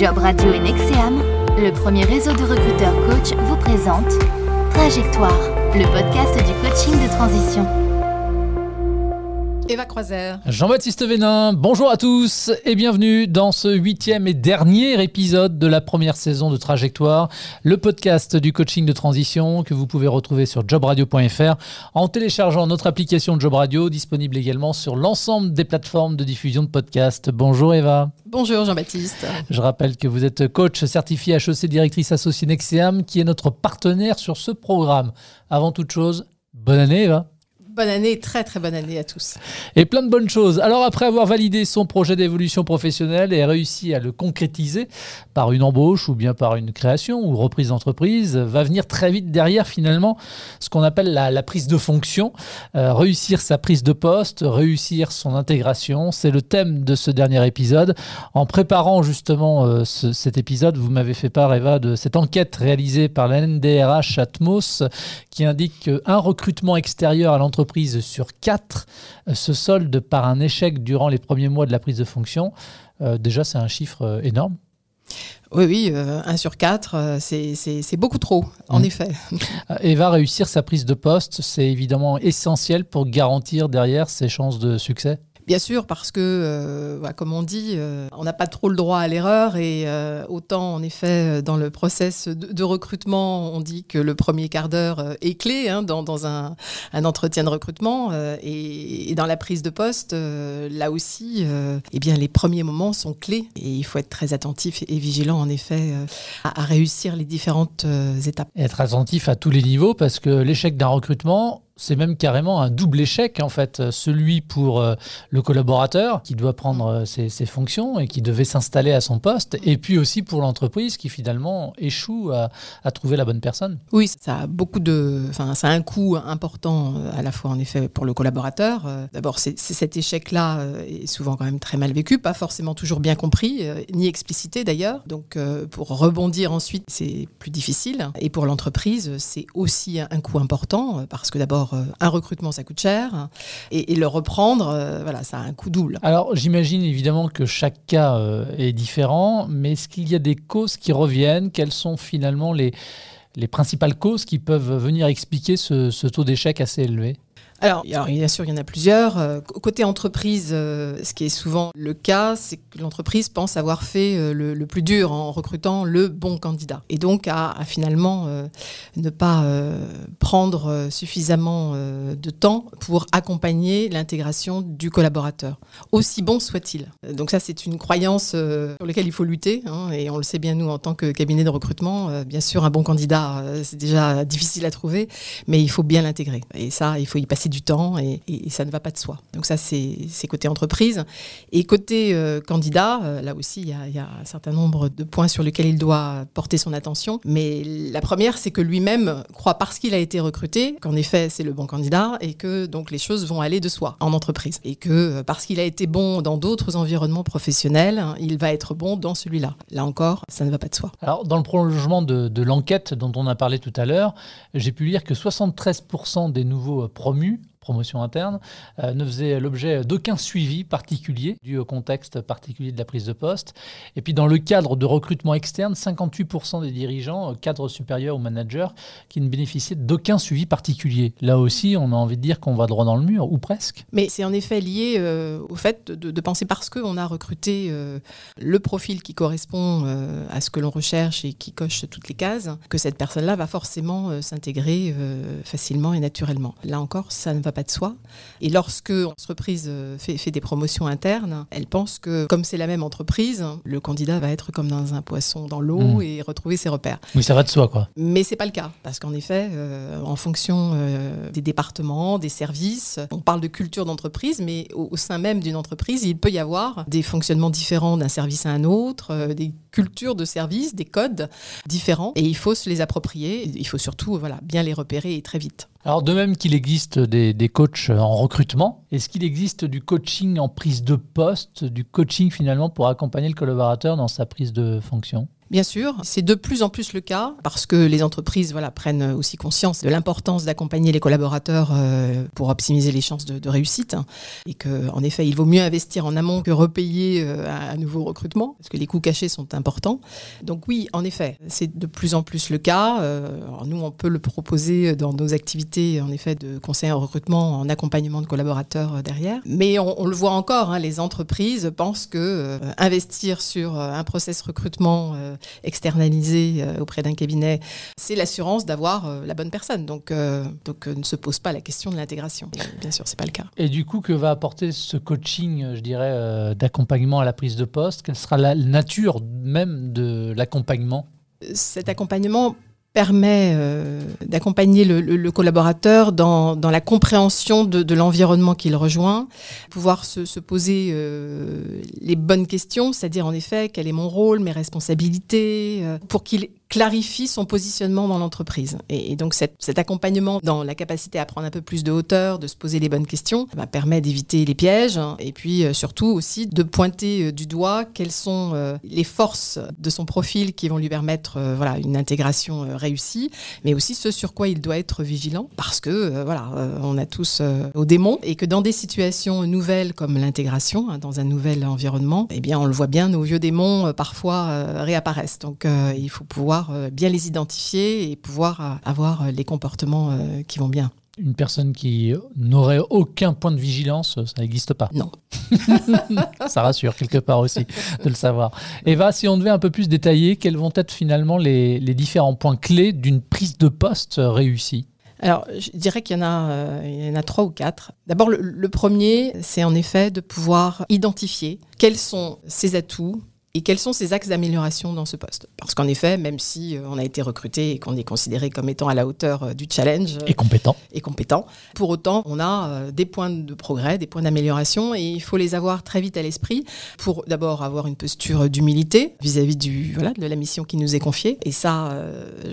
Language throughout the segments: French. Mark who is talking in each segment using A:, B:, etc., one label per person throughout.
A: Job Radio et Nexeam, le premier réseau de recruteurs coach vous présente Trajectoire, le podcast du coaching de transition.
B: Eva Croiser.
C: Jean-Baptiste Vénin, bonjour à tous et bienvenue dans ce huitième et dernier épisode de la première saison de Trajectoire, le podcast du coaching de transition que vous pouvez retrouver sur jobradio.fr en téléchargeant notre application Job Radio, disponible également sur l'ensemble des plateformes de diffusion de podcasts. Bonjour Eva.
B: Bonjour Jean-Baptiste.
C: Je rappelle que vous êtes coach certifié HEC directrice associée Nexeam qui est notre partenaire sur ce programme. Avant toute chose, bonne année Eva.
B: Bonne année, très très bonne année à tous.
C: Et plein de bonnes choses. Alors après avoir validé son projet d'évolution professionnelle et réussi à le concrétiser par une embauche ou bien par une création ou reprise d'entreprise, va venir très vite derrière finalement ce qu'on appelle la, prise de fonction, euh, réussir sa prise de poste, réussir son intégration. C'est le thème de ce dernier épisode. En préparant justement euh, cet épisode, vous m'avez fait part Eva de cette enquête réalisée par la NDRH Atmos qui indique qu'un recrutement extérieur à l'entreprise entreprise sur quatre euh, se solde par un échec durant les premiers mois de la prise de fonction. Euh, déjà, c'est un chiffre euh, énorme.
B: Oui, oui, 1 sur 4, c'est beaucoup trop, en mmh. effet.
C: Et va réussir sa prise de poste, c'est évidemment essentiel pour garantir derrière ses chances de succès?
B: Bien sûr, parce que, euh, comme on dit, euh, on n'a pas trop le droit à l'erreur et euh, autant, en effet, dans le process de, recrutement, on dit que le premier quart d'heure est clé hein, dans, un, entretien de recrutement et, dans la prise de poste, là aussi, eh bien, les premiers moments sont clés et il faut être très attentif et vigilant, en effet, à, à réussir les différentes étapes.
C: Être attentif à tous les niveaux parce que l'échec d'un recrutement, c'est même carrément un double échec en fait, celui pour euh, le collaborateur qui doit prendre euh, ses, fonctions et qui devait s'installer à son poste, et puis aussi pour l'entreprise qui finalement échoue à, trouver la bonne personne.
B: Oui, ça a beaucoup de, enfin, ça a un coût important euh, à la fois en effet pour le collaborateur. D'abord, cet échec-là est souvent quand même très mal vécu, pas forcément toujours bien compris, ni explicité d'ailleurs. Donc, pour rebondir ensuite, c'est plus difficile. Et pour l'entreprise, c'est aussi un coût important parce que d'abord euh, un recrutement, ça coûte cher. Et, le reprendre, euh, voilà, ça a un coût double.
C: Alors, j'imagine évidemment que chaque cas euh, est différent, mais est-ce qu'il y a des causes qui reviennent? Quelles sont finalement les, les principales causes qui peuvent venir expliquer ce taux d'échec assez élevé?
B: Alors, bien sûr, il y en a plusieurs. Euh, côté entreprise, euh, ce qui est souvent le cas, c'est que l'entreprise pense avoir fait euh, le, plus dur en recrutant le bon candidat. Et donc, à, finalement ne pas prendre suffisamment de temps pour accompagner l'intégration du collaborateur, aussi bon soit-il. Donc ça, c'est une croyance sur laquelle il faut lutter. Hein, et on le sait bien, nous, en tant que cabinet de recrutement, bien sûr, un bon candidat, c'est déjà difficile à trouver, mais il faut bien l'intégrer. Et ça, il faut y passer du temps et, ça ne va pas de soi. Donc ça, c'est côté entreprise. Et côté euh, candidat, euh, là aussi, il y, a, un certain nombre de points sur lesquels il doit porter son attention. Mais la première, c'est que lui-même croit parce qu'il a été recruté qu'en effet, c'est le bon candidat et que donc les choses vont aller de soi en entreprise. Et que euh, parce qu'il a été bon dans d'autres environnements professionnels, il va être bon dans celui-là. Là encore, ça ne va pas de soi.
C: Alors, dans le prolongement de l'enquête dont on a parlé tout à l'heure, j'ai pu lire que 73% des nouveaux promus promotion interne, euh, ne faisait l'objet d'aucun suivi particulier dû au contexte particulier de la prise de poste. Et puis dans le cadre de recrutement externe, 58% des dirigeants, euh, cadres supérieurs ou managers, qui ne bénéficiaient d'aucun suivi particulier. Là aussi, on a envie de dire qu'on va droit dans le mur, ou presque.
B: Mais c'est en effet lié euh, au fait de, penser parce qu'on a recruté le profil qui correspond à ce que l'on recherche et qui coche toutes les cases, que cette personne-là va forcément s'intégrer facilement et naturellement. Là encore, ça ne va pas de soi. Et lorsque l'entreprise euh, fait, fait, des promotions internes, elle pense que comme c'est la même entreprise, le candidat va être comme dans un poisson dans l'eau hmm. et retrouver ses repères.
C: Oui, ça va de soi, quoi.
B: Mais c'est pas le cas, parce qu'en effet, euh, en fonction euh, des départements, des services, on parle de culture d'entreprise, mais au, sein même d'une entreprise, il peut y avoir des fonctionnements différents d'un service à un autre, des cultures de service, des codes différents, et il faut se les approprier. Il faut surtout, voilà, bien les repérer et très vite.
C: Alors de même qu'il existe des, des, coachs en recrutement, est-ce qu'il existe du coaching en prise de poste, du coaching finalement pour accompagner le collaborateur dans sa prise de fonction?
B: Bien sûr, c'est de plus en plus le cas parce que les entreprises voilà, prennent aussi conscience de l'importance d'accompagner les collaborateurs euh, pour optimiser les chances de, réussite et qu'en effet, il vaut mieux investir en amont que repayer euh, un nouveau recrutement parce que les coûts cachés sont importants. Donc oui, en effet, c'est de plus en plus le cas. Euh, nous, on peut le proposer dans nos activités en effet de conseil en recrutement, en accompagnement de collaborateurs derrière. Mais on, le voit encore, hein, les entreprises pensent que investir sur un process recrutement externalisé euh, auprès d'un cabinet, c'est l'assurance d'avoir euh, la bonne personne. Donc, euh, donc ne se pose pas la question de l'intégration. Bien sûr, c'est pas le cas.
C: Et du coup, que va apporter ce coaching, je dirais, d'accompagnement à la prise de poste? Quelle sera la nature même de l'accompagnement?
B: Cet accompagnement permet d'accompagner le, collaborateur dans, la compréhension de, l'environnement qu'il rejoint, pouvoir se, poser les bonnes questions, c'est-à-dire en effet quel est mon rôle, mes responsabilités, pour qu'il clarifie son positionnement dans l'entreprise. Et, donc cet, accompagnement dans la capacité à prendre un peu plus de hauteur, de se poser les bonnes questions, bah, permet d'éviter les pièges hein, et puis euh, surtout aussi de pointer euh, du doigt quelles sont euh, les forces de son profil qui vont lui permettre voilà, une intégration réussie, mais aussi ce sur quoi il doit être vigilant parce que voilà, on a tous au démon et que dans des situations nouvelles comme l'intégration, hein, dans un nouvel environnement, eh bien on le voit bien, nos vieux démons parfois réapparaissent. Donc il faut pouvoir euh, bien les identifier et pouvoir euh, avoir euh, les comportements qui vont bien.
C: Une personne qui n'aurait aucun point de vigilance, ça n'existe pas.
B: Non.
C: ça rassure quelque part aussi de le savoir. Eva, si on devait un peu plus détailler, quels vont être finalement les, différents points clés d'une prise de poste réussie?
B: Alors, je dirais qu'il y, en a, il y en a trois ou quatre. D'abord, le premier, c'est en effet de pouvoir identifier quels sont ses atouts, et quels sont ces axes d'amélioration dans ce poste? Parce qu'en effet, même si euh, on a été recruté et qu'on est considéré comme étant à la hauteur euh, du challenge
C: et compétent,
B: et compétent, pour autant, on a euh, des points de progrès, des points d'amélioration, et il faut les avoir très vite à l'esprit pour d'abord avoir une posture d'humilité vis-à-vis du voilà de la mission qui nous est confiée. Et ça,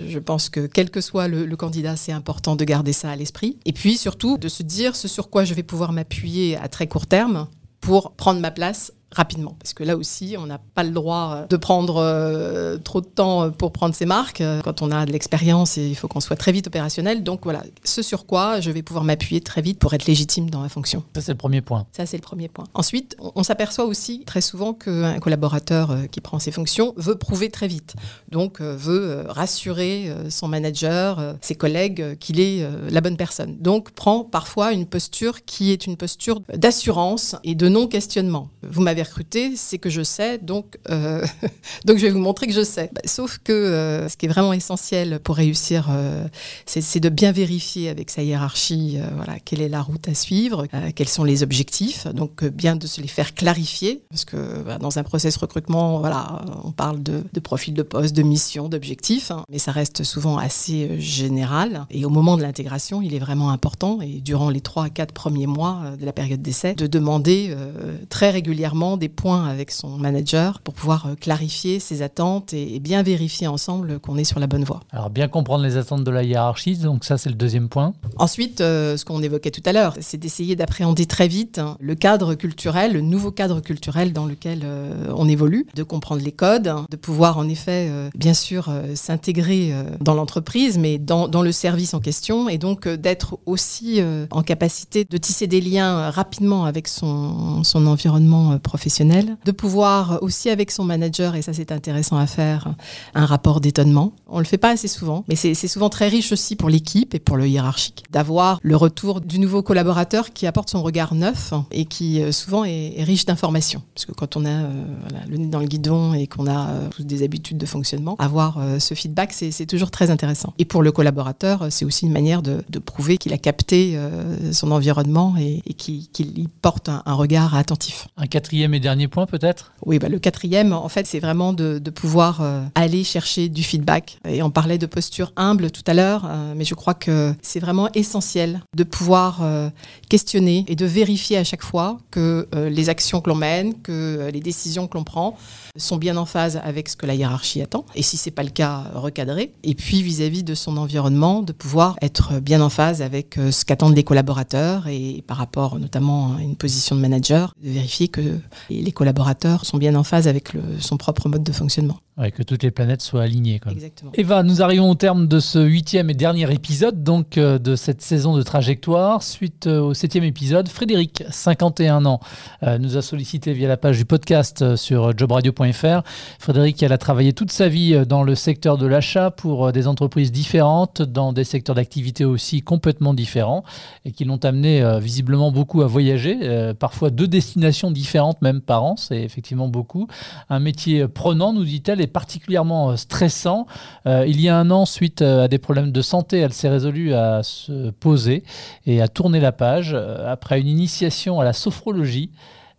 B: je pense que quel que soit le, le candidat, c'est important de garder ça à l'esprit. Et puis surtout de se dire ce sur quoi je vais pouvoir m'appuyer à très court terme pour prendre ma place rapidement. Parce que là aussi, on n'a pas le droit euh, de prendre euh, trop de temps euh, pour prendre ses marques. Quand on a de l'expérience, il faut qu'on soit très vite opérationnel. Donc voilà, ce sur quoi je vais pouvoir m'appuyer très vite pour être légitime dans ma fonction.
C: Ça, c'est le premier point.
B: Ça, c'est le premier point. Ensuite, on, s'aperçoit aussi très souvent qu'un collaborateur qui prend ses fonctions veut prouver très vite. Donc, veut rassurer son manager, ses collègues qu'il est la bonne personne. Donc, prend parfois une posture qui est une posture d'assurance et de non-questionnement. Vous m'avez recruté, c'est que je sais, donc, euh, donc je vais vous montrer que je sais. Bah, sauf que euh, ce qui est vraiment essentiel pour réussir, euh, c'est de bien vérifier avec sa hiérarchie voilà, quelle est la route à suivre, quels sont les objectifs, donc bien de se les faire clarifier, parce que bah, dans un process recrutement, voilà, on parle de, de profil de poste, de mission, d'objectifs, hein, mais ça reste souvent assez général. Et au moment de l'intégration, il est vraiment important, et durant les 3 à 4 premiers mois de la période d'essai, de demander très régulièrement des points avec son manager pour pouvoir euh, clarifier ses attentes et bien vérifier ensemble qu'on est sur la bonne voie.
C: Alors bien comprendre les attentes de la hiérarchie, donc ça c'est le deuxième point.
B: Ensuite, euh, ce qu'on évoquait tout à l'heure, c'est d'essayer d'appréhender très vite hein, le cadre culturel, le nouveau cadre culturel dans lequel euh, on évolue, de comprendre les codes, de pouvoir en effet, bien sûr, s'intégrer dans l'entreprise, mais dans, dans, le service en question, et donc d'être aussi en capacité de tisser des liens rapidement avec son, son environnement professionnel, de pouvoir aussi avec son manager, et ça c'est intéressant à faire, un rapport d'étonnement. On le fait pas assez souvent, mais c'est souvent très riche aussi pour l'équipe et pour le hiérarchique, d'avoir le retour du nouveau collaborateur qui apporte son regard neuf et qui euh, souvent est, riche d'informations. Parce que quand on a euh, le nez dans le guidon et qu'on a euh, des habitudes de fonctionnement, avoir ce feedback, c'est toujours très intéressant. Et pour le collaborateur, c'est aussi une manière de, prouver qu'il a capté son environnement et, qu'il y porte un, un regard attentif.
C: Un quatrième et dernier point peut-être?
B: Oui, bah, le quatrième, en fait, c'est vraiment de, pouvoir euh, aller chercher du feedback. Et on parlait de posture humble tout à l'heure, euh, mais je crois que c'est vraiment essentiel de pouvoir euh, questionner et de vérifier à chaque fois que les actions que l'on mène, que les décisions que l'on prend sont bien en phase avec ce que la hiérarchie attend. Et si c'est pas le cas, recadrer. Et puis vis-à-vis de son environnement, de pouvoir être bien en phase avec ce qu'attendent les collaborateurs et par rapport notamment à une position de manager, de vérifier que les collaborateurs sont bien en phase avec son propre mode de fonctionnement.
C: Ouais, que toutes les planètes soient alignées.
B: Exactement.
C: Eva, nous arrivons au terme de ce huitième et dernier épisode donc euh, de cette saison de trajectoire. Suite euh, au septième épisode, Frédéric, 51 ans, euh, nous a sollicité via la page du podcast sur jobradio.fr. Frédéric, elle a travaillé toute sa vie dans le secteur de l'achat pour des entreprises différentes, dans des secteurs d'activité aussi complètement différents et qui l'ont amené visiblement beaucoup à voyager, parfois deux destinations différentes même par an, c'est effectivement beaucoup. Un métier prenant, nous dit-elle, particulièrement euh, stressant. Euh, il y a un an, suite euh, à des problèmes de santé, elle s'est résolue à se poser et à tourner la page. Après une initiation à la sophrologie,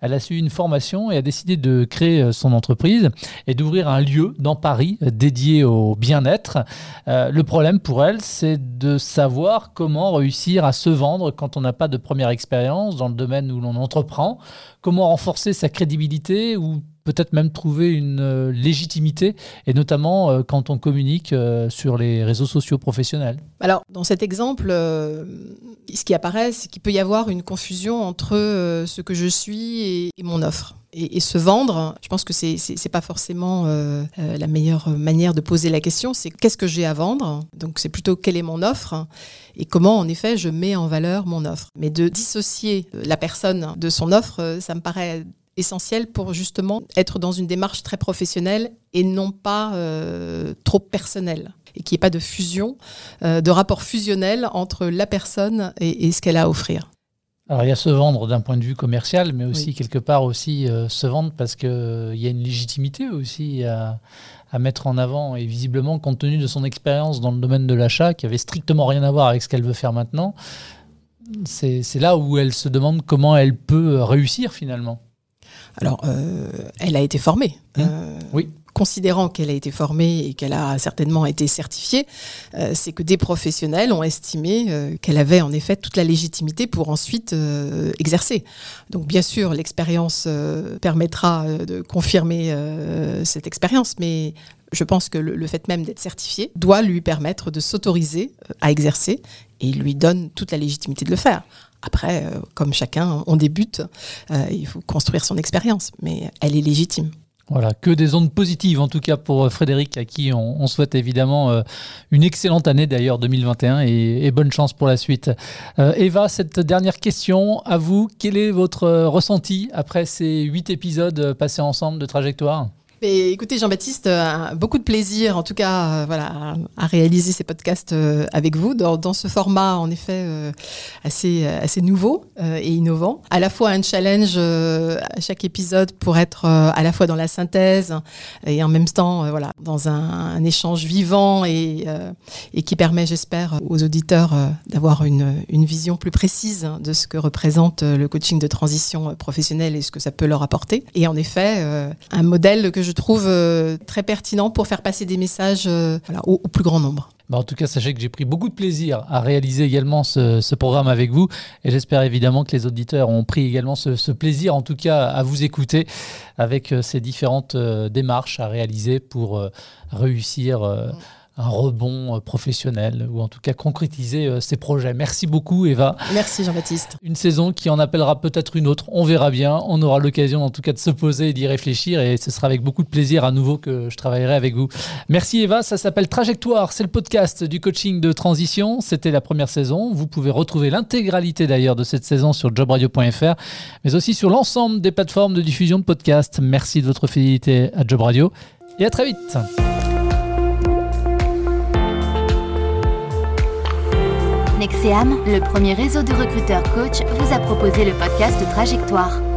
C: elle a suivi une formation et a décidé de créer son entreprise et d'ouvrir un lieu dans Paris dédié au bien-être. le problème pour elle, c'est de savoir comment réussir à se vendre quand on n'a pas de première expérience dans le domaine où l'on entreprend, comment renforcer sa crédibilité ou peut-être même trouver une euh, légitimité, et notamment euh, quand on communique euh, sur les réseaux sociaux professionnels.
B: Alors, dans cet exemple, ce qui apparaît, c'est qu'il peut y avoir une confusion entre ce que je suis et, mon offre. Et, se vendre, je pense que c'est n'est pas forcément la meilleure manière de poser la question. C'est qu'est-ce que j'ai à vendre? Donc c'est plutôt quelle est mon offre et comment en effet je mets en valeur mon offre. Mais de dissocier la personne de son offre, ça me paraît essentiel pour justement être dans une démarche très professionnelle et non pas euh, trop personnelle. Et qu'il n'y ait pas de fusion, euh, de rapport fusionnel entre la personne et, ce qu'elle a à offrir.
C: Alors il y a se vendre d'un point de vue commercial, mais aussi quelque part aussi euh, se vendre parce qu'il y a une légitimité aussi à, à, mettre en avant. Et visiblement, compte tenu de son expérience dans le domaine de l'achat, qui avait strictement rien à voir avec ce qu'elle veut faire maintenant, c'est là où elle se demande comment elle peut réussir finalement.
B: Alors, euh, elle a été formée.
C: Mmh. Euh, oui
B: considérant qu'elle a été formée et qu'elle a certainement été certifiée, euh, c'est que des professionnels ont estimé qu'elle avait en effet toute la légitimité pour ensuite exercer. Donc bien sûr, l'expérience permettra de confirmer cette expérience, mais je pense que le, fait même d'être certifié doit lui permettre de s'autoriser à exercer et lui donne toute la légitimité de le faire. Après, euh, comme chacun, on débute, euh, il faut construire son expérience, mais elle est légitime.
C: Voilà, que des ondes positives en tout cas pour euh, Frédéric, à qui on, souhaite évidemment une excellente année d'ailleurs 2021 et, bonne chance pour la suite. Eva, cette dernière question à vous, quel est votre ressenti après ces huit épisodes passés ensemble de Trajectoire?
B: Écoutez, Jean-Baptiste, euh, beaucoup de plaisir, en tout cas, euh, voilà, à, réaliser ces podcasts euh, avec vous dans, ce format, en effet, assez, assez nouveau et innovant. À la fois un challenge à chaque épisode pour être à la fois dans la synthèse et en même temps, voilà, dans un, échange vivant et, qui permet, j'espère, aux auditeurs d'avoir une, une vision plus précise de ce que représente le coaching de transition professionnelle et ce que ça peut leur apporter. Et en effet, un modèle que je je trouve euh, très pertinent pour faire passer des messages euh, au, plus grand nombre.
C: Bah, en tout cas, sachez que j'ai pris beaucoup de plaisir à réaliser également ce, programme avec vous et j'espère évidemment que les auditeurs ont pris également ce, plaisir, en tout cas, à vous écouter avec euh, ces différentes démarches à réaliser pour réussir un rebond euh, professionnel ou en tout cas concrétiser euh, ses projets. Merci beaucoup Eva.
B: Merci Jean-Baptiste.
C: Une saison qui en appellera peut-être une autre, on verra bien. On aura l'occasion en tout cas de se poser et d'y réfléchir et ce sera avec beaucoup de plaisir à nouveau que je travaillerai avec vous. Merci Eva, ça s'appelle Trajectoire, c'est le podcast du coaching de transition. C'était la première saison. Vous pouvez retrouver l'intégralité d'ailleurs de cette saison sur jobradio.fr mais aussi sur l'ensemble des plateformes de diffusion de podcasts. Merci de votre fidélité à Job Radio et à très vite.
A: Nexeam, le premier réseau de recruteurs coach, vous a proposé le podcast Trajectoire.